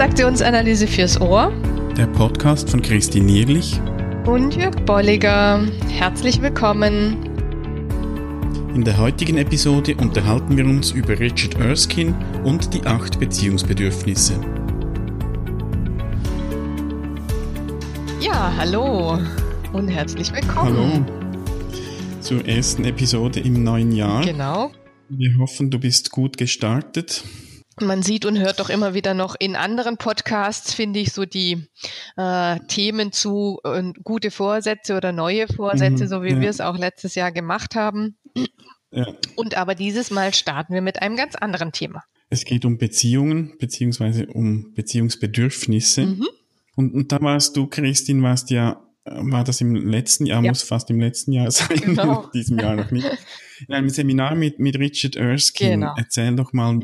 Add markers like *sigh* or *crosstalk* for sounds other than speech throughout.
Transaktionsanalyse fürs Ohr. Der Podcast von Christine Nierlich und Jörg Bolliger. Herzlich willkommen. In der heutigen Episode unterhalten wir uns über Richard Erskine und die acht Beziehungsbedürfnisse. Ja, hallo und herzlich willkommen. Hallo zur ersten Episode im neuen Jahr. Genau. Wir hoffen, du bist gut gestartet. Man sieht und hört doch immer wieder noch in anderen Podcasts, finde ich, so die äh, Themen zu äh, gute Vorsätze oder neue Vorsätze, mhm, so wie ja. wir es auch letztes Jahr gemacht haben. Ja. Und aber dieses Mal starten wir mit einem ganz anderen Thema. Es geht um Beziehungen, beziehungsweise um Beziehungsbedürfnisse. Mhm. Und, und da warst du, Christine, warst ja, war das im letzten Jahr, ja. muss fast im letzten Jahr *laughs* sein, genau. in diesem Jahr noch nicht. In einem Seminar mit, mit Richard Erskine. Genau. Erzähl doch mal,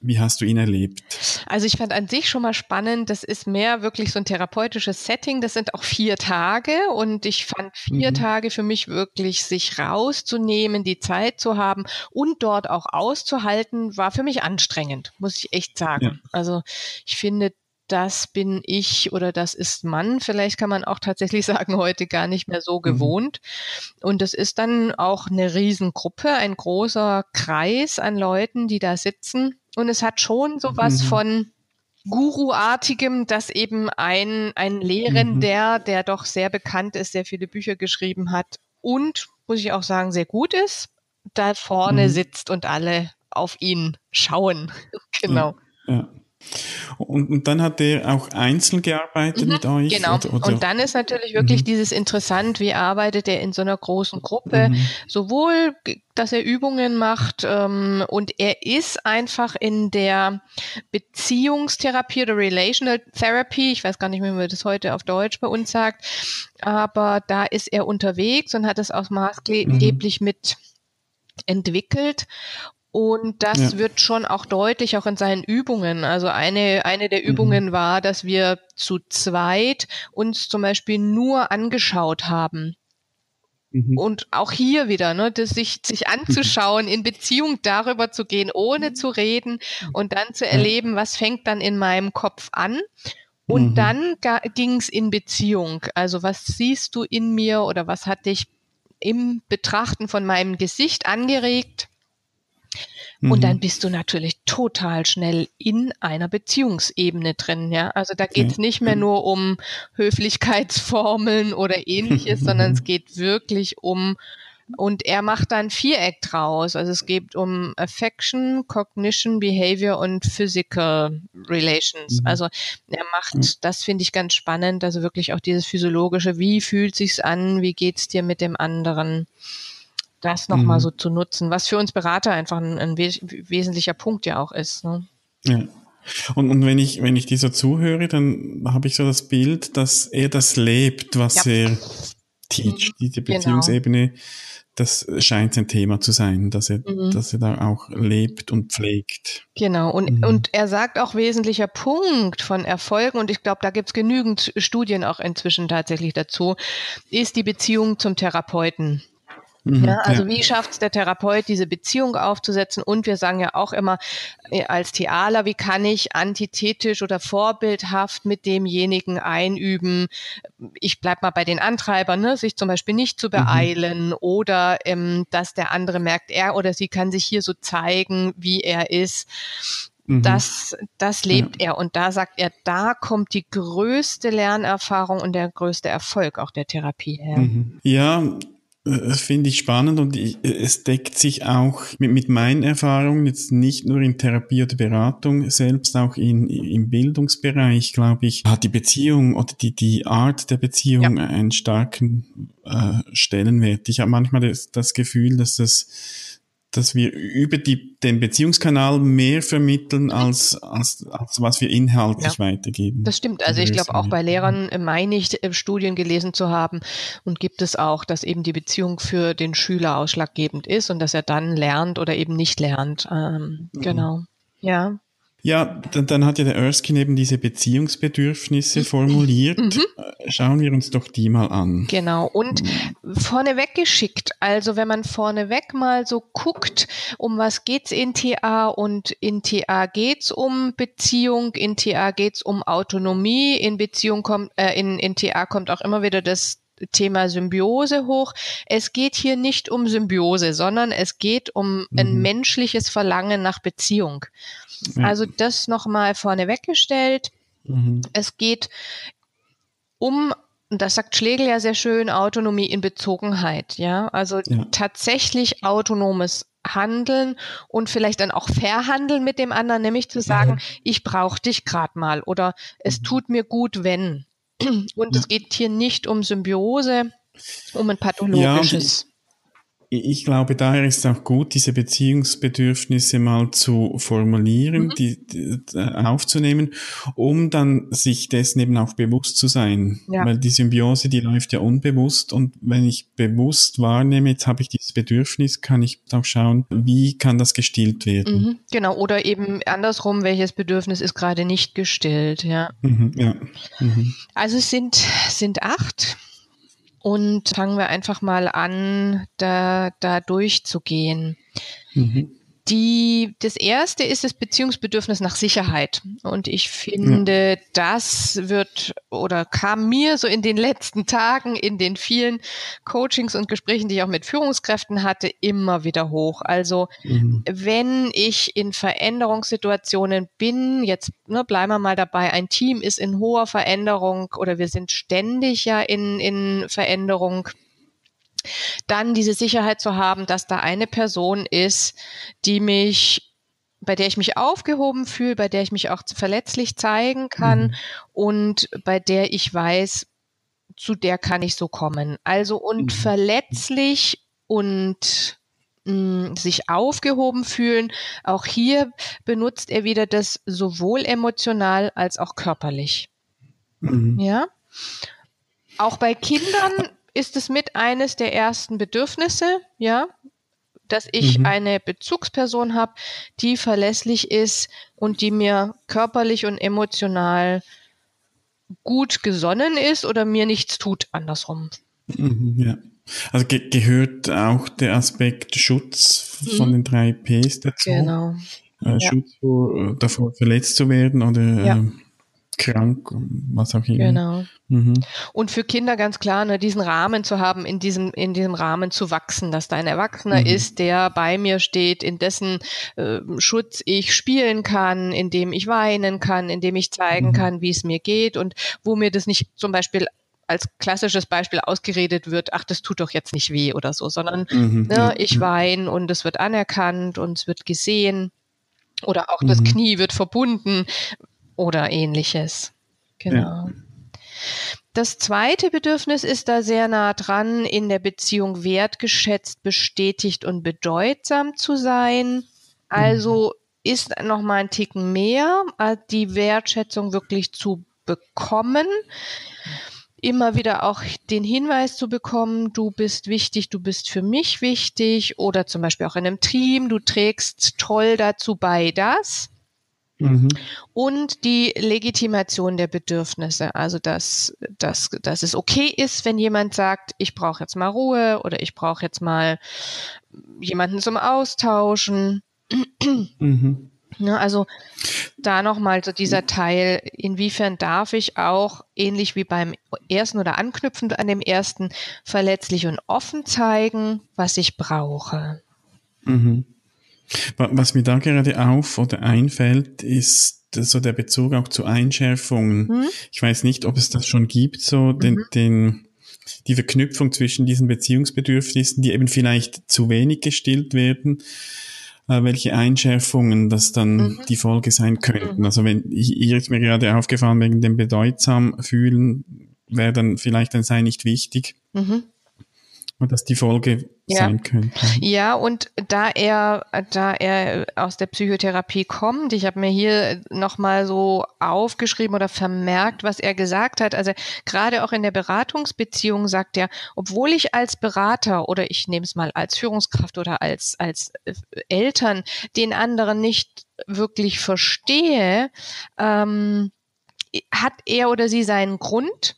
wie hast du ihn erlebt? Also ich fand an sich schon mal spannend, das ist mehr wirklich so ein therapeutisches Setting, das sind auch vier Tage und ich fand vier mhm. Tage für mich wirklich sich rauszunehmen, die Zeit zu haben und dort auch auszuhalten, war für mich anstrengend, muss ich echt sagen. Ja. Also ich finde, das bin ich oder das ist Mann. Vielleicht kann man auch tatsächlich *laughs* sagen, heute gar nicht mehr so mhm. gewohnt. Und es ist dann auch eine Riesengruppe, ein großer Kreis an Leuten, die da sitzen und es hat schon sowas mhm. von Guru-artigem, dass eben ein, ein Lehrender, mhm. der doch sehr bekannt ist, sehr viele Bücher geschrieben hat und, muss ich auch sagen, sehr gut ist, da vorne mhm. sitzt und alle auf ihn schauen. *laughs* genau. Ja, ja. Und, und dann hat er auch einzeln gearbeitet mhm, mit euch? Genau. Oder, oder? Und dann ist natürlich wirklich mhm. dieses interessant, wie arbeitet er in so einer großen Gruppe, mhm. sowohl, dass er Übungen macht ähm, und er ist einfach in der Beziehungstherapie oder Relational Therapy, ich weiß gar nicht mehr, wie man das heute auf Deutsch bei uns sagt, aber da ist er unterwegs und hat es auch maßgeblich mhm. mit entwickelt und das ja. wird schon auch deutlich, auch in seinen Übungen. Also eine, eine der. Übungen mhm. war, dass wir zu zweit uns zum Beispiel nur angeschaut haben. Mhm. Und auch hier wieder, ne, das sich, sich anzuschauen, in Beziehung darüber zu gehen, ohne zu reden und dann zu erleben, was fängt dann in meinem Kopf an. Und mhm. dann ging es in Beziehung. Also was siehst du in mir oder was hat dich im Betrachten von meinem Gesicht angeregt? Und dann mhm. bist du natürlich total schnell in einer Beziehungsebene drin, ja. Also da geht es nicht mehr nur um Höflichkeitsformeln *laughs* oder ähnliches, sondern es *laughs* geht wirklich um und er macht dann Viereck draus. Also es geht um Affection, Cognition, Behavior und Physical Relations. Mhm. Also er macht, das finde ich ganz spannend, also wirklich auch dieses physiologische, wie fühlt sich's an, wie geht's dir mit dem anderen? Das nochmal mhm. so zu nutzen, was für uns Berater einfach ein, ein wes wesentlicher Punkt ja auch ist. Ne? Ja. Und, und wenn ich, wenn ich dieser zuhöre, dann habe ich so das Bild, dass er das lebt, was ja. er teach, mhm. diese genau. Beziehungsebene, genau. das scheint ein Thema zu sein, dass er, mhm. dass er da auch lebt und pflegt. Genau, und, mhm. und er sagt auch wesentlicher Punkt von Erfolgen, und ich glaube, da gibt es genügend Studien auch inzwischen tatsächlich dazu, ist die Beziehung zum Therapeuten. Mhm, ja, also ja. wie schafft es der Therapeut, diese Beziehung aufzusetzen? Und wir sagen ja auch immer äh, als Thealer, wie kann ich antithetisch oder vorbildhaft mit demjenigen einüben? Ich bleib mal bei den Antreibern, ne? sich zum Beispiel nicht zu mhm. beeilen mhm. oder ähm, dass der andere merkt, er oder sie kann sich hier so zeigen, wie er ist. Mhm. Das, das lebt ja. er. Und da sagt er, da kommt die größte Lernerfahrung und der größte Erfolg auch der Therapie her. Mhm. Ja, das finde ich spannend und ich, es deckt sich auch mit, mit meinen Erfahrungen jetzt nicht nur in Therapie oder Beratung, selbst auch in, im Bildungsbereich, glaube ich, hat die Beziehung oder die, die Art der Beziehung ja. einen starken äh, Stellenwert. Ich habe manchmal das, das Gefühl, dass das dass wir über die, den Beziehungskanal mehr vermitteln, als, als, als was wir inhaltlich ja, weitergeben. Das stimmt. Also ich glaube, auch bei Lehrern meine ich, äh, Studien gelesen zu haben und gibt es auch, dass eben die Beziehung für den Schüler ausschlaggebend ist und dass er dann lernt oder eben nicht lernt. Ähm, mhm. Genau. Ja. Ja, dann, dann hat ja der Erskine eben diese Beziehungsbedürfnisse formuliert. Mhm. Äh, schauen wir uns doch die mal an. Genau. Und mhm. vorneweg geschickt. Also wenn man vorneweg mal so guckt, um was geht's in TA und in TA geht's um Beziehung, in TA geht's um Autonomie, in Beziehung kommt, äh, in, in TA kommt auch immer wieder das Thema Symbiose hoch. Es geht hier nicht um Symbiose, sondern es geht um mhm. ein menschliches Verlangen nach Beziehung. Ja. Also das nochmal vorne weggestellt. Mhm. Es geht um und das sagt Schlegel ja sehr schön, Autonomie in Bezogenheit, ja. Also ja. tatsächlich autonomes Handeln und vielleicht dann auch verhandeln mit dem anderen, nämlich zu sagen, ja. ich brauche dich gerade mal oder es mhm. tut mir gut, wenn. Und ja. es geht hier nicht um Symbiose, um ein pathologisches. Ja, ich glaube, daher ist es auch gut, diese Beziehungsbedürfnisse mal zu formulieren, mhm. die, die, aufzunehmen, um dann sich dessen eben auch bewusst zu sein. Ja. Weil die Symbiose, die läuft ja unbewusst und wenn ich bewusst wahrnehme, jetzt habe ich dieses Bedürfnis, kann ich auch schauen, wie kann das gestillt werden. Mhm. Genau, oder eben andersrum, welches Bedürfnis ist gerade nicht gestillt, ja. Mhm, ja. Mhm. Also es sind, sind acht und fangen wir einfach mal an, da, da durchzugehen. Mhm. Die, das erste ist das Beziehungsbedürfnis nach Sicherheit. Und ich finde, ja. das wird oder kam mir so in den letzten Tagen, in den vielen Coachings und Gesprächen, die ich auch mit Führungskräften hatte, immer wieder hoch. Also, mhm. wenn ich in Veränderungssituationen bin, jetzt ne, bleiben wir mal dabei, ein Team ist in hoher Veränderung oder wir sind ständig ja in, in Veränderung dann diese Sicherheit zu haben, dass da eine Person ist, die mich bei der ich mich aufgehoben fühle, bei der ich mich auch verletzlich zeigen kann mhm. und bei der ich weiß, zu der kann ich so kommen. Also und mhm. verletzlich und mh, mm, sich aufgehoben fühlen. Auch hier benutzt er wieder das sowohl emotional als auch körperlich. Mhm. Ja. Auch bei Kindern ist es mit eines der ersten Bedürfnisse, ja, dass ich mhm. eine Bezugsperson habe, die verlässlich ist und die mir körperlich und emotional gut gesonnen ist oder mir nichts tut, andersrum. Mhm, ja. Also ge gehört auch der Aspekt Schutz mhm. von den drei Ps dazu. Genau. Äh, Schutz vor, äh, davor verletzt zu werden oder ja. äh, krank, was auch immer. Genau. Mhm. Und für Kinder ganz klar, ne, diesen Rahmen zu haben, in diesem, in diesem Rahmen zu wachsen, dass da ein Erwachsener mhm. ist, der bei mir steht, in dessen äh, Schutz ich spielen kann, in dem ich weinen kann, in dem ich zeigen mhm. kann, wie es mir geht und wo mir das nicht zum Beispiel als klassisches Beispiel ausgeredet wird, ach, das tut doch jetzt nicht weh oder so, sondern mhm, ne, ich weine und es wird anerkannt und es wird gesehen oder auch das mhm. Knie wird verbunden, oder ähnliches. Genau. Ja. Das zweite Bedürfnis ist da sehr nah dran, in der Beziehung wertgeschätzt, bestätigt und bedeutsam zu sein. Also ist noch mal ein Ticken mehr, die Wertschätzung wirklich zu bekommen. Immer wieder auch den Hinweis zu bekommen, du bist wichtig, du bist für mich wichtig oder zum Beispiel auch in einem Team, du trägst toll dazu bei, das. Mhm. Und die Legitimation der Bedürfnisse, also dass, dass, dass es okay ist, wenn jemand sagt, ich brauche jetzt mal Ruhe oder ich brauche jetzt mal jemanden zum Austauschen. Mhm. Ja, also da nochmal so dieser Teil, inwiefern darf ich auch, ähnlich wie beim ersten oder anknüpfend an dem ersten, verletzlich und offen zeigen, was ich brauche. Mhm. Was mir da gerade auf oder einfällt, ist so der Bezug auch zu Einschärfungen. Hm? Ich weiß nicht, ob es das schon gibt, so den, mhm. den, die Verknüpfung zwischen diesen Beziehungsbedürfnissen, die eben vielleicht zu wenig gestillt werden, äh, welche Einschärfungen das dann mhm. die Folge sein könnten. Mhm. Also wenn hier ist mir gerade aufgefallen, wegen dem bedeutsam fühlen, wäre dann vielleicht ein Sei nicht wichtig. Und dass die Folge ja. sein könnte. Ja, und da er, da er aus der Psychotherapie kommt, ich habe mir hier nochmal so aufgeschrieben oder vermerkt, was er gesagt hat. Also gerade auch in der Beratungsbeziehung sagt er, obwohl ich als Berater oder ich nehme es mal als Führungskraft oder als, als äh, Eltern den anderen nicht wirklich verstehe, ähm, hat er oder sie seinen Grund,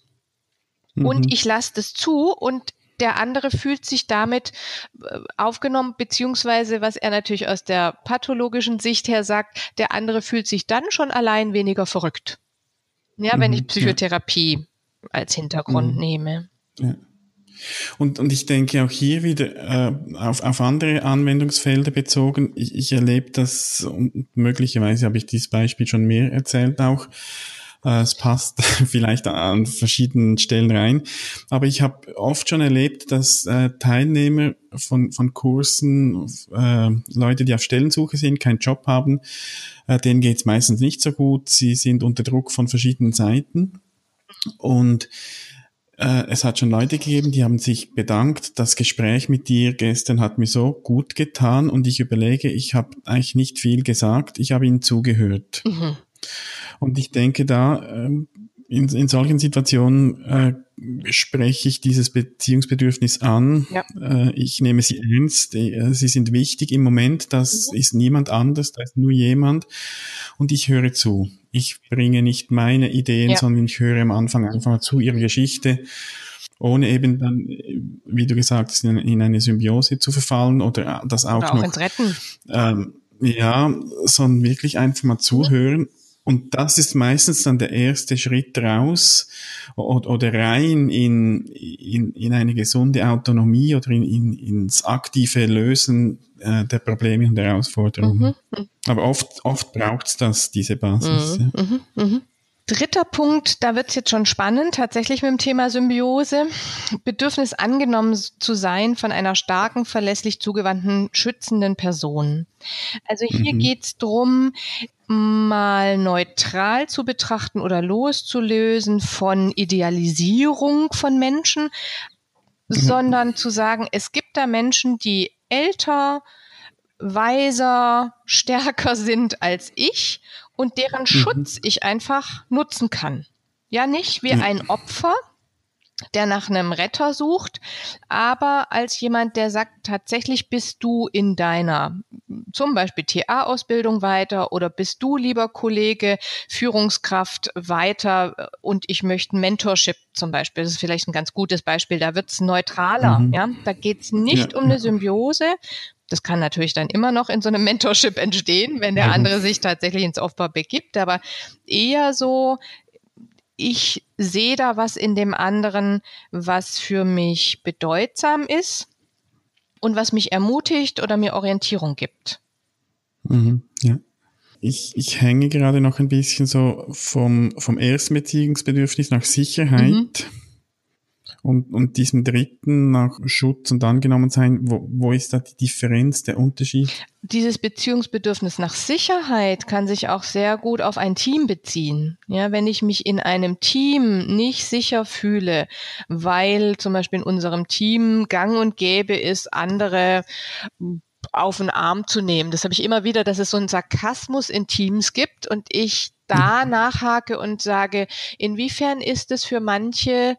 und mhm. ich lasse das zu und der andere fühlt sich damit äh, aufgenommen, beziehungsweise was er natürlich aus der pathologischen Sicht her sagt, der andere fühlt sich dann schon allein weniger verrückt. Ja, mhm, wenn ich Psychotherapie ja. als Hintergrund mhm. nehme. Ja. Und, und ich denke auch hier wieder äh, auf, auf andere Anwendungsfelder bezogen. Ich, ich erlebe das, und möglicherweise habe ich dieses Beispiel schon mehr erzählt auch, es passt *laughs* vielleicht an verschiedenen Stellen rein. Aber ich habe oft schon erlebt, dass äh, Teilnehmer von, von Kursen, äh, Leute, die auf Stellensuche sind, keinen Job haben, äh, denen geht's meistens nicht so gut. Sie sind unter Druck von verschiedenen Seiten. Und äh, es hat schon Leute gegeben, die haben sich bedankt. Das Gespräch mit dir gestern hat mir so gut getan und ich überlege, ich habe eigentlich nicht viel gesagt, ich habe ihnen zugehört. Mhm. Und ich denke da, ähm, in, in solchen Situationen äh, spreche ich dieses Beziehungsbedürfnis an. Ja. Äh, ich nehme sie ernst. Äh, sie sind wichtig im Moment. Das mhm. ist niemand anders, da ist nur jemand. Und ich höre zu. Ich bringe nicht meine Ideen, ja. sondern ich höre am Anfang einfach zu ihrer Geschichte, ohne eben dann, wie du gesagt hast, in, in eine Symbiose zu verfallen oder das auch, oder auch noch. Retten. Ähm, ja, sondern wirklich einfach mal zuhören. Mhm und das ist meistens dann der erste Schritt raus oder rein in, in, in eine gesunde Autonomie oder in, in, ins aktive Lösen äh, der Probleme und Herausforderungen. Mhm. Aber oft, oft braucht es das, diese Basis. Mhm. Ja. Mhm. Dritter Punkt, da wird es jetzt schon spannend, tatsächlich mit dem Thema Symbiose. Bedürfnis angenommen zu sein von einer starken, verlässlich zugewandten, schützenden Person. Also hier mhm. geht es darum, mal neutral zu betrachten oder loszulösen von Idealisierung von Menschen, mhm. sondern zu sagen, es gibt da Menschen, die älter, weiser, stärker *laughs* sind als ich und deren mhm. Schutz ich einfach nutzen kann. Ja, nicht wie ein Opfer, der nach einem Retter sucht, aber als jemand, der sagt, tatsächlich bist du in deiner zum Beispiel TA-Ausbildung weiter oder bist du, lieber Kollege, Führungskraft weiter und ich möchte Mentorship zum Beispiel. Das ist vielleicht ein ganz gutes Beispiel. Da wird's neutraler. Mhm. Ja, da geht's nicht ja, um eine Symbiose, das kann natürlich dann immer noch in so einem *laughs* Mentorship entstehen, wenn der andere sich tatsächlich ins Aufbau begibt, aber eher so, ich sehe da was in dem anderen, was für mich bedeutsam ist und was mich ermutigt oder mir Orientierung gibt. Mhm, ja. Ich, ich hänge gerade noch ein bisschen so vom, vom ersten Beziehungsbedürfnis nach Sicherheit. Mhm und, und diesem dritten nach Schutz und angenommen sein, wo, wo ist da die Differenz, der Unterschied? Dieses Beziehungsbedürfnis nach Sicherheit kann sich auch sehr gut auf ein Team beziehen. Ja, wenn ich mich in einem Team nicht sicher fühle, weil zum Beispiel in unserem Team gang und gäbe ist, andere auf den Arm zu nehmen. Das habe ich immer wieder, dass es so einen Sarkasmus in Teams gibt und ich da *laughs* nachhake und sage, inwiefern ist es für manche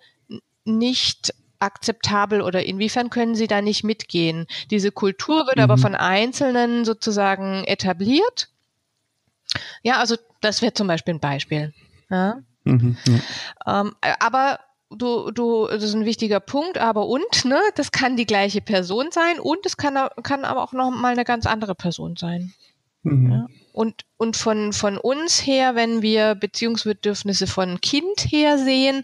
nicht akzeptabel oder inwiefern können Sie da nicht mitgehen? Diese Kultur wird mhm. aber von Einzelnen sozusagen etabliert. Ja, also das wäre zum Beispiel ein Beispiel. Ja? Mhm, ja. Ähm, aber du, du, das ist ein wichtiger Punkt, aber und, ne, das kann die gleiche Person sein und es kann, kann aber auch noch mal eine ganz andere Person sein. Mhm. Ja? Und, und von, von uns her, wenn wir Beziehungsbedürfnisse von Kind her sehen,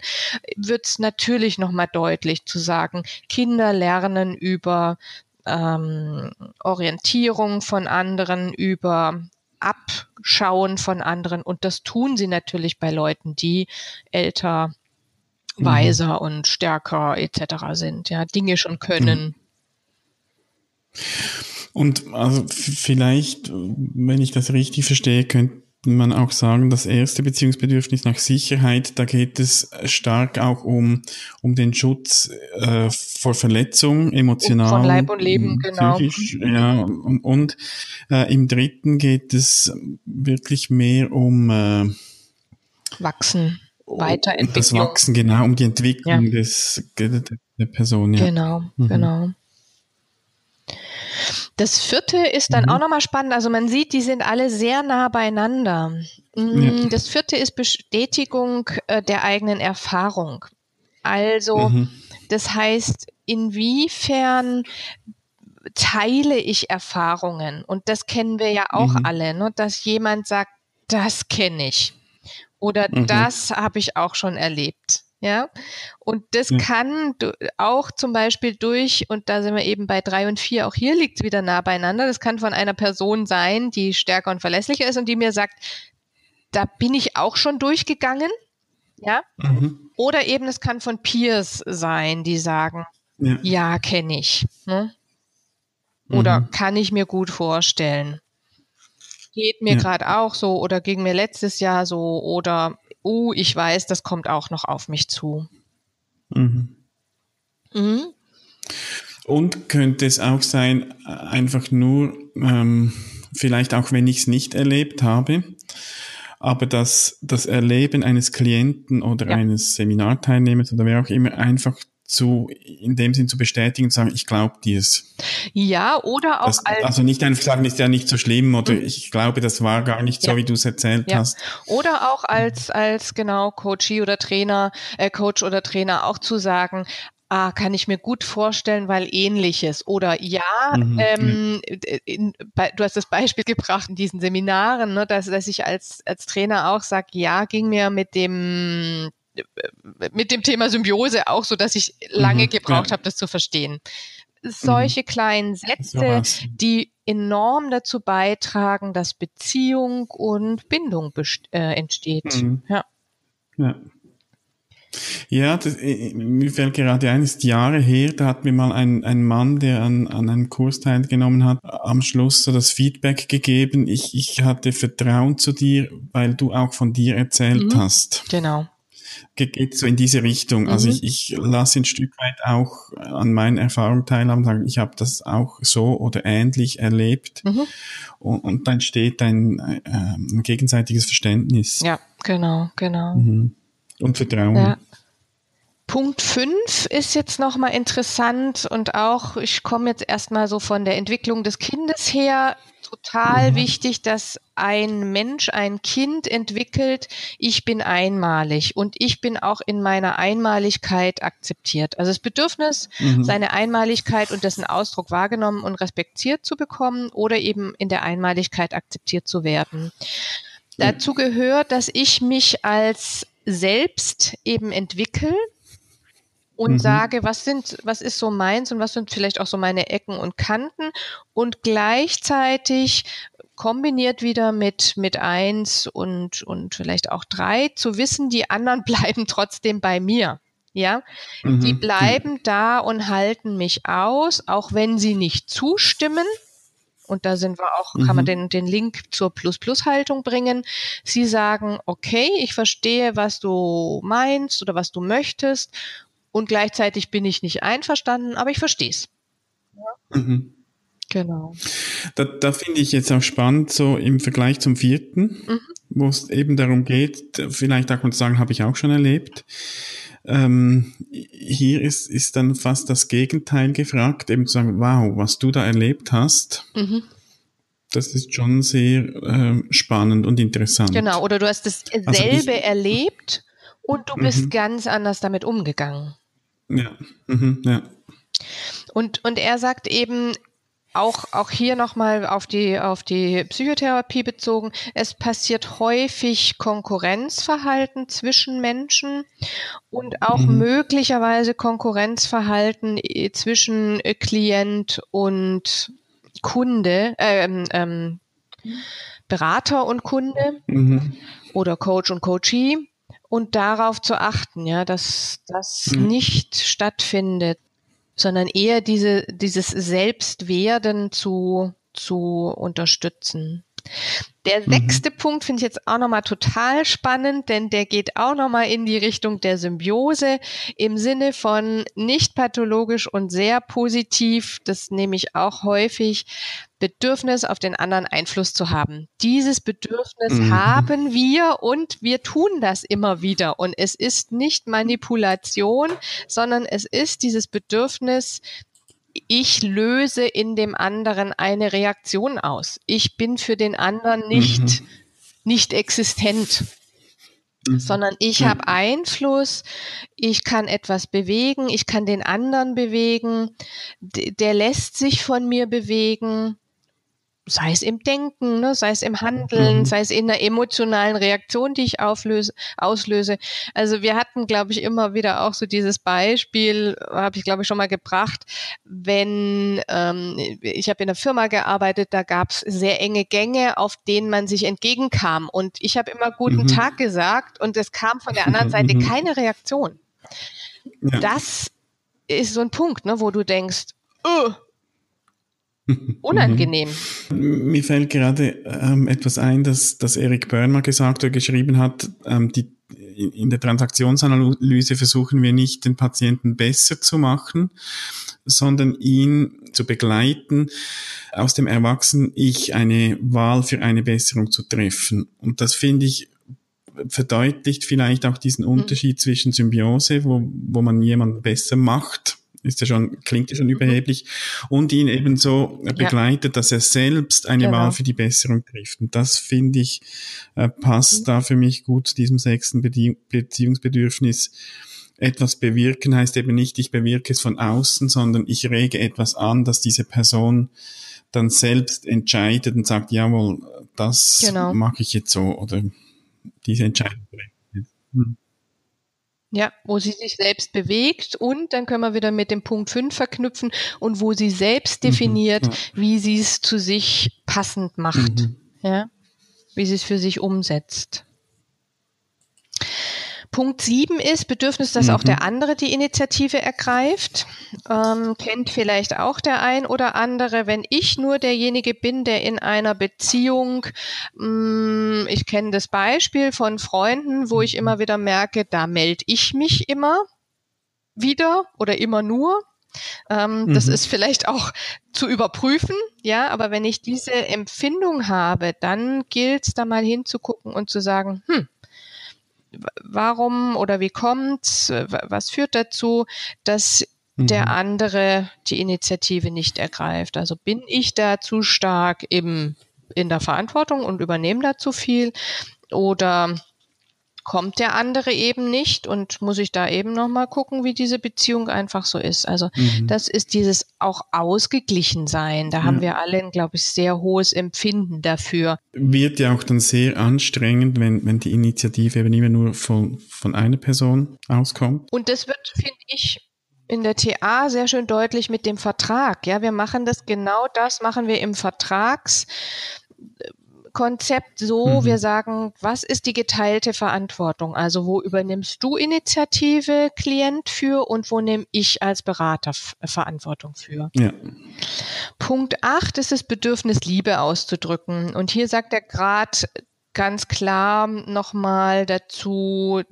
wird es natürlich nochmal deutlich zu sagen, Kinder lernen über ähm, Orientierung von anderen, über Abschauen von anderen. Und das tun sie natürlich bei Leuten, die älter, mhm. weiser und stärker etc. sind, ja, Dinge schon können. Mhm. Und also vielleicht, wenn ich das richtig verstehe, könnte man auch sagen, das erste Beziehungsbedürfnis nach Sicherheit, da geht es stark auch um, um den Schutz äh, vor Verletzung, emotional. Von Leib und Leben, genau. Psychisch, ja, und, und äh, im dritten geht es wirklich mehr um äh, Wachsen, Weiterentwicklung. Das Wachsen, genau, um die Entwicklung ja. des, der Person. Ja. Genau, mhm. genau. Das vierte ist dann mhm. auch nochmal spannend. Also man sieht, die sind alle sehr nah beieinander. Ja. Das vierte ist Bestätigung äh, der eigenen Erfahrung. Also, mhm. das heißt, inwiefern teile ich Erfahrungen? Und das kennen wir ja auch mhm. alle, ne? dass jemand sagt, das kenne ich. Oder mhm. das habe ich auch schon erlebt. Ja, und das ja. kann auch zum Beispiel durch, und da sind wir eben bei drei und vier, auch hier liegt es wieder nah beieinander. Das kann von einer Person sein, die stärker und verlässlicher ist und die mir sagt, da bin ich auch schon durchgegangen. Ja, mhm. oder eben es kann von Peers sein, die sagen, ja, ja kenne ich. Ne? Oder mhm. kann ich mir gut vorstellen. Geht mir ja. gerade auch so oder ging mir letztes Jahr so oder oh, ich weiß, das kommt auch noch auf mich zu. Mhm. Mhm. Und könnte es auch sein, einfach nur, ähm, vielleicht auch wenn ich es nicht erlebt habe, aber dass das Erleben eines Klienten oder ja. eines Seminarteilnehmers oder wer auch immer einfach zu, in dem Sinn zu bestätigen und sagen, ich glaube dir's. Ja, oder auch das, als. Also nicht einfach sagen, ist ja nicht so schlimm oder mhm. ich glaube, das war gar nicht ja. so, wie du es erzählt ja. hast. Oder auch als, als genau Coachie oder Trainer, äh, Coach oder Trainer auch zu sagen, Ah, kann ich mir gut vorstellen, weil ähnliches. Oder ja, mhm, ähm, in, bei, du hast das Beispiel gebracht in diesen Seminaren, ne, dass, dass ich als, als Trainer auch sage, ja, ging mir mit dem mit dem Thema Symbiose auch so, dass ich lange mhm, gebraucht ja. habe, das zu verstehen. Solche mhm. kleinen Sätze, die enorm dazu beitragen, dass Beziehung und Bindung äh, entsteht. Mhm. Ja. ja. Ja, das, äh, mir fällt gerade ein, ist Jahre her, da hat mir mal ein, ein Mann, der an, an einem Kurs teilgenommen hat, am Schluss so das Feedback gegeben, ich, ich hatte Vertrauen zu dir, weil du auch von dir erzählt mhm. hast. Genau geht so in diese Richtung. Also mhm. Also ich, ich lasse ein Stück weit auch an meinen Erfahrungen teilhaben, sagen, ich habe das auch so oder ähnlich erlebt. Mhm. Und, und, dann steht ein, äh, ein gegenseitiges Verständnis. Ja, genau, genau. Mhm. Und Vertrauen. Ja. Punkt 5 ist jetzt nochmal interessant und auch, ich komme jetzt erstmal so von der Entwicklung des Kindes her, total mhm. wichtig, dass ein Mensch, ein Kind entwickelt, ich bin einmalig und ich bin auch in meiner Einmaligkeit akzeptiert. Also das Bedürfnis, mhm. seine Einmaligkeit und dessen Ausdruck wahrgenommen und respektiert zu bekommen oder eben in der Einmaligkeit akzeptiert zu werden. Dazu gehört, dass ich mich als selbst eben entwickle und mhm. sage, was sind, was ist so meins und was sind vielleicht auch so meine Ecken und Kanten und gleichzeitig kombiniert wieder mit, mit eins und, und vielleicht auch drei zu wissen, die anderen *laughs* bleiben trotzdem bei mir. Ja, mhm. die bleiben da und halten mich aus, auch wenn sie nicht zustimmen. Und da sind wir auch, mhm. kann man mhm. den, den Link zur Plus-Plus-Haltung bringen. Sie sagen, okay, ich verstehe, was du meinst oder was du möchtest und gleichzeitig bin ich nicht einverstanden, aber ich verstehe es. Ja. Mhm. Genau. Da, da finde ich jetzt auch spannend, so im Vergleich zum vierten, mhm. wo es eben darum geht, vielleicht auch uns sagen, habe ich auch schon erlebt. Ähm, hier ist, ist dann fast das Gegenteil gefragt, eben zu sagen, wow, was du da erlebt hast, mhm. das ist schon sehr äh, spannend und interessant. Genau, oder du hast dasselbe also ich, erlebt und du bist mhm. ganz anders damit umgegangen. Ja, mhm, ja. Und, und er sagt eben, auch, auch hier nochmal auf die, auf die Psychotherapie bezogen, es passiert häufig Konkurrenzverhalten zwischen Menschen und auch mhm. möglicherweise Konkurrenzverhalten äh, zwischen Klient und Kunde, ähm, ähm, Berater und Kunde mhm. oder Coach und Coachee und darauf zu achten, ja, dass das mhm. nicht stattfindet, sondern eher diese, dieses Selbstwerden zu, zu unterstützen. Der mhm. sechste mhm. Punkt finde ich jetzt auch nochmal total spannend, denn der geht auch nochmal in die Richtung der Symbiose im Sinne von nicht pathologisch und sehr positiv. Das nehme ich auch häufig. Bedürfnis auf den anderen Einfluss zu haben. Dieses Bedürfnis mhm. haben wir und wir tun das immer wieder. Und es ist nicht Manipulation, sondern es ist dieses Bedürfnis, ich löse in dem anderen eine Reaktion aus. Ich bin für den anderen nicht, mhm. nicht existent, mhm. sondern ich habe Einfluss, ich kann etwas bewegen, ich kann den anderen bewegen, der lässt sich von mir bewegen sei es im Denken, ne, sei es im Handeln, mhm. sei es in einer emotionalen Reaktion, die ich auflöse, auslöse. Also wir hatten, glaube ich, immer wieder auch so dieses Beispiel, habe ich glaube ich schon mal gebracht, wenn ähm, ich habe in einer Firma gearbeitet, da gab es sehr enge Gänge, auf denen man sich entgegenkam und ich habe immer guten mhm. Tag gesagt und es kam von der *laughs* anderen Seite mhm. keine Reaktion. Ja. Das ist so ein Punkt, ne, wo du denkst, oh, *laughs* unangenehm. Mir fällt gerade ähm, etwas ein, dass, dass Eric Byrne mal gesagt oder geschrieben hat, ähm, die, in der Transaktionsanalyse versuchen wir nicht, den Patienten besser zu machen, sondern ihn zu begleiten, aus dem Erwachsenen-Ich eine Wahl für eine Besserung zu treffen. Und das finde ich verdeutlicht vielleicht auch diesen mhm. Unterschied mhm. zwischen Symbiose, wo, wo man jemanden besser macht ist ja schon, klingt ja schon mhm. überheblich, und ihn eben so begleitet, ja. dass er selbst eine genau. Wahl für die Besserung trifft. Und das finde ich, äh, passt mhm. da für mich gut zu diesem sechsten Bezie Beziehungsbedürfnis. Etwas bewirken heißt eben nicht, ich bewirke es von außen, sondern ich rege etwas an, dass diese Person dann selbst entscheidet und sagt, jawohl, das genau. mache ich jetzt so oder diese Entscheidung. Hm. Ja, wo sie sich selbst bewegt und dann können wir wieder mit dem Punkt 5 verknüpfen und wo sie selbst mhm, definiert, mhm, ja. wie sie es zu sich passend macht. Mhm. Ja, wie sie es für sich umsetzt. Punkt sieben ist Bedürfnis, dass mhm. auch der andere die Initiative ergreift. Ähm, kennt vielleicht auch der ein oder andere, wenn ich nur derjenige bin, der in einer Beziehung, mh, mm, ich kenne das Beispiel von Freunden, wo ich immer wieder merke, da melde ich mich immer wieder oder immer nur. Ähm, mhm. Das ist vielleicht auch zu überprüfen, ja, aber wenn ich diese Empfindung habe, dann gilt es da mal hinzugucken und zu sagen, hm, warum oder wie kommt's, was führt dazu, dass der mhm. andere die Initiative nicht ergreift. Also bin ich da zu stark im, in der Verantwortung und übernehme da zu viel oder kommt der andere eben nicht und muss ich da eben nochmal gucken, wie diese Beziehung einfach so ist. Also mhm. das ist dieses auch ausgeglichen sein. Da ja. haben wir alle, glaube ich, sehr hohes Empfinden dafür. Wird ja auch dann sehr anstrengend, wenn, wenn die Initiative eben immer nur von, von einer Person auskommt. Und das wird, finde ich, in der TA sehr schön deutlich mit dem Vertrag. Ja, wir machen das genau das machen wir im Vertrags Konzept so, mhm. wir sagen, was ist die geteilte Verantwortung? Also wo übernimmst du Initiative, Klient für und wo nehme ich als Berater Verantwortung für? Ja. Punkt 8 ist das Bedürfnis, Liebe auszudrücken. Und hier sagt der Grad ganz klar nochmal dazu,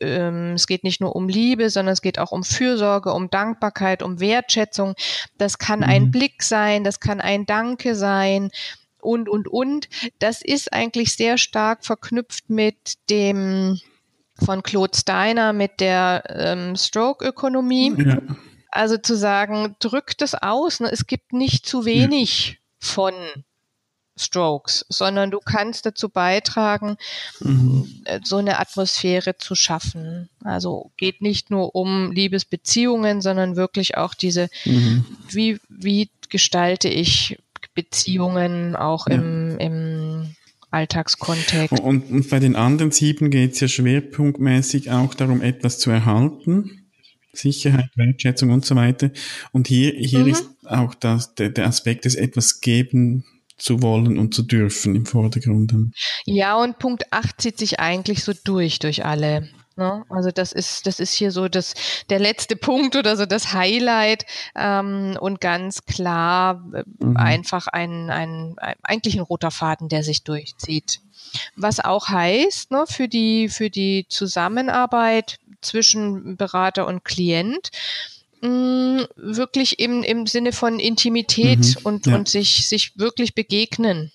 ähm, es geht nicht nur um Liebe, sondern es geht auch um Fürsorge, um Dankbarkeit, um Wertschätzung. Das kann mhm. ein Blick sein, das kann ein Danke sein, und, und, und. Das ist eigentlich sehr stark verknüpft mit dem von Claude Steiner mit der ähm, Stroke-Ökonomie. Ja. Also zu sagen, drückt es aus. Ne? Es gibt nicht zu wenig ja. von Strokes, sondern du kannst dazu beitragen, mhm. Äh, so eine Atmosphäre zu schaffen. Also geht nicht nur um Liebesbeziehungen, sondern wirklich auch diese, mhm. wie, wie gestalte ich Beziehungen auch ja. im, im Alltagskontext. Und, und bei den anderen sieben geht es ja schwerpunktmäßig auch darum, etwas zu erhalten. Sicherheit, Wertschätzung und so weiter. Und hier, hier mhm. ist auch das, der, der Aspekt des etwas geben zu wollen und zu dürfen im Vordergrund. Ja, und Punkt 8 zieht sich eigentlich so durch, durch alle Ne? Also das ist, das ist hier so das, der letzte Punkt oder so das Highlight ähm, und ganz klar äh, mhm. einfach ein, ein, ein, eigentlich ein roter Faden, der sich durchzieht. Was auch heißt, ne, für die, für die Zusammenarbeit zwischen Berater und Klient, mh, mm, wirklich im, im Sinne von Intimität mhm, und, ja. und sich, sich wirklich begegnen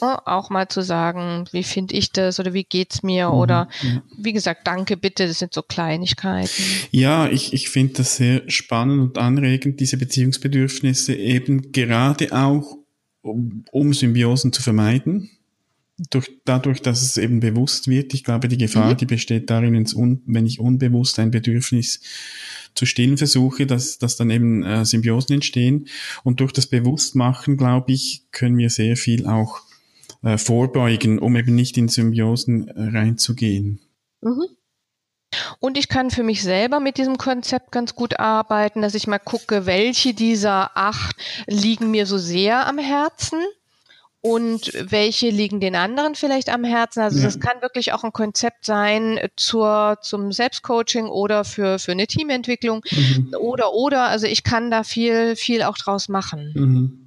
auch mal zu sagen, wie finde ich das oder wie geht's mir mhm, oder ja. wie gesagt, danke bitte, das sind so Kleinigkeiten. Ja, ich, ich finde das sehr spannend und anregend, diese Beziehungsbedürfnisse eben gerade auch, um, um Symbiosen zu vermeiden. Durch, dadurch, dass es eben bewusst wird, ich glaube, die Gefahr, mhm. die besteht darin, wenn ich unbewusst ein Bedürfnis zu stillen versuche, dass, dass dann eben äh, Symbiosen entstehen. Und durch das Bewusstmachen, glaube ich, können wir sehr viel auch äh, vorbeugen, um eben nicht in Symbiosen äh, reinzugehen. Mhm. Und ich kann für mich selber mit diesem Konzept ganz gut arbeiten, dass ich mal gucke, welche dieser acht liegen mir so sehr am Herzen und welche liegen den anderen vielleicht am Herzen. Also ja. das kann wirklich auch ein Konzept sein zur, zum Selbstcoaching oder für, für eine Teamentwicklung mhm. oder, oder. Also ich kann da viel, viel auch draus machen. Mhm.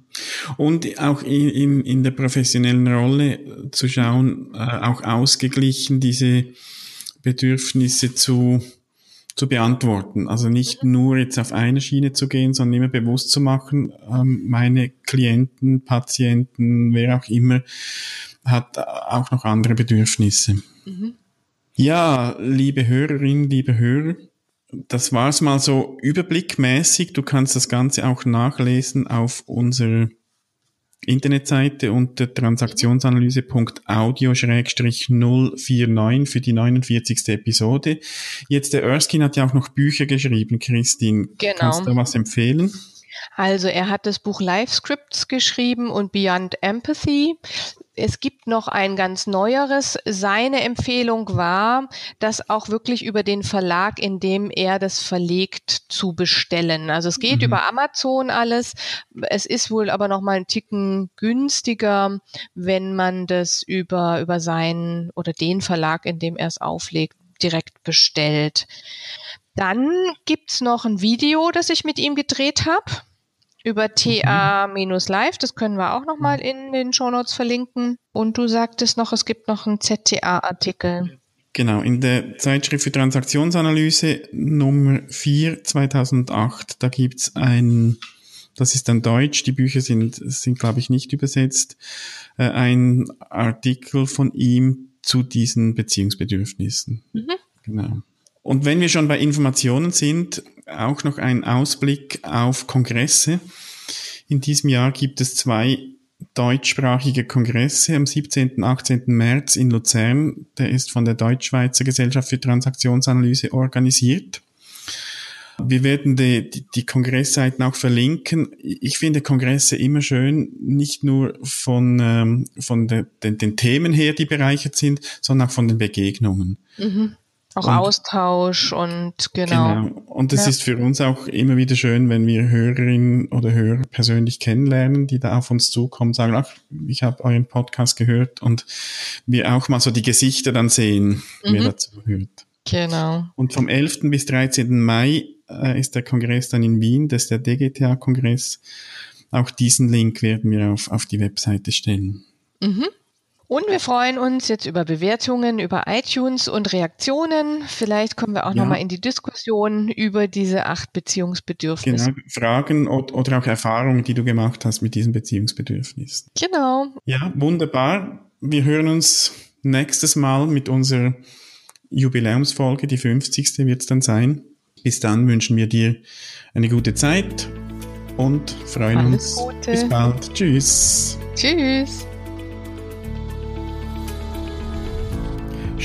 Und auch in, in, in der professionellen Rolle zu schauen, äh, auch ausgeglichen diese Bedürfnisse zu, zu beantworten. Also nicht mhm. nur jetzt auf eine Schiene zu gehen, sondern immer bewusst zu machen, ähm, meine Klienten, Patienten, wer auch immer, hat auch noch andere Bedürfnisse. Mhm. Ja, liebe Hörerinnen, liebe Hörer, das war's mal so überblickmäßig. Du kannst das Ganze auch nachlesen auf unserer Internetseite unter transaktionsanalyse.audio-049 für die 49. Episode. Jetzt der Erskine hat ja auch noch Bücher geschrieben, Christine. Genau. Kannst du da was empfehlen? Also er hat das Buch Live Scripts geschrieben und Beyond Empathy. Es gibt noch ein ganz neueres. Seine Empfehlung war, das auch wirklich über den Verlag, in dem er das verlegt, zu bestellen. Also es geht mhm. über Amazon alles. Es ist wohl aber noch mal ein Ticken günstiger, wenn man das über, über seinen oder den Verlag, in dem er es auflegt, direkt bestellt. Dann gibt's noch ein Video, das ich mit ihm gedreht habe über TA-Live. Das können wir auch nochmal in den Shownotes verlinken. Und du sagtest noch, es gibt noch einen ZTA-Artikel. Genau, in der Zeitschrift für Transaktionsanalyse Nummer 4 2008, da gibt's ein, das ist dann Deutsch, die Bücher sind, sind glaube ich nicht übersetzt, äh, ein Artikel von ihm zu diesen Beziehungsbedürfnissen. Mhm. Genau. Und wenn wir schon bei Informationen sind, auch noch ein Ausblick auf Kongresse. In diesem Jahr gibt es zwei deutschsprachige Kongresse am 17. und 18. März in Luzern. Der ist von der Deutschschweizer Gesellschaft für Transaktionsanalyse organisiert. Wir werden die, die, die Kongressseiten auch verlinken. Ich finde Kongresse immer schön, nicht nur von, ähm, von de, den, den Themen her, die bereichert sind, sondern auch von den Begegnungen. Mhm. Auch und, Austausch und genau. genau. Und es ja. ist für uns auch immer wieder schön, wenn wir Hörerinnen oder Hörer persönlich kennenlernen, die da auf uns zukommen, sagen, ach, ich habe euren Podcast gehört und wir auch mal so die Gesichter dann sehen, mhm. wer dazu hört. Genau. Und vom 11. bis 13. Mai äh, ist der Kongress dann in Wien, das ist der DGTA-Kongress. Auch diesen Link werden wir auf, auf die Webseite stellen. Mhm. Und wir freuen uns jetzt über Bewertungen, über iTunes und Reaktionen. Vielleicht kommen wir auch ja. nochmal in die Diskussion über diese acht Beziehungsbedürfnisse. Genau, Fragen oder auch Erfahrungen, die du gemacht hast mit diesen Beziehungsbedürfnissen. Genau. Ja, wunderbar. Wir hören uns nächstes Mal mit unserer Jubiläumsfolge, die 50. wird es dann sein. Bis dann wünschen wir dir eine gute Zeit und freuen Alles uns. Gute. Bis bald. Tschüss. Tschüss.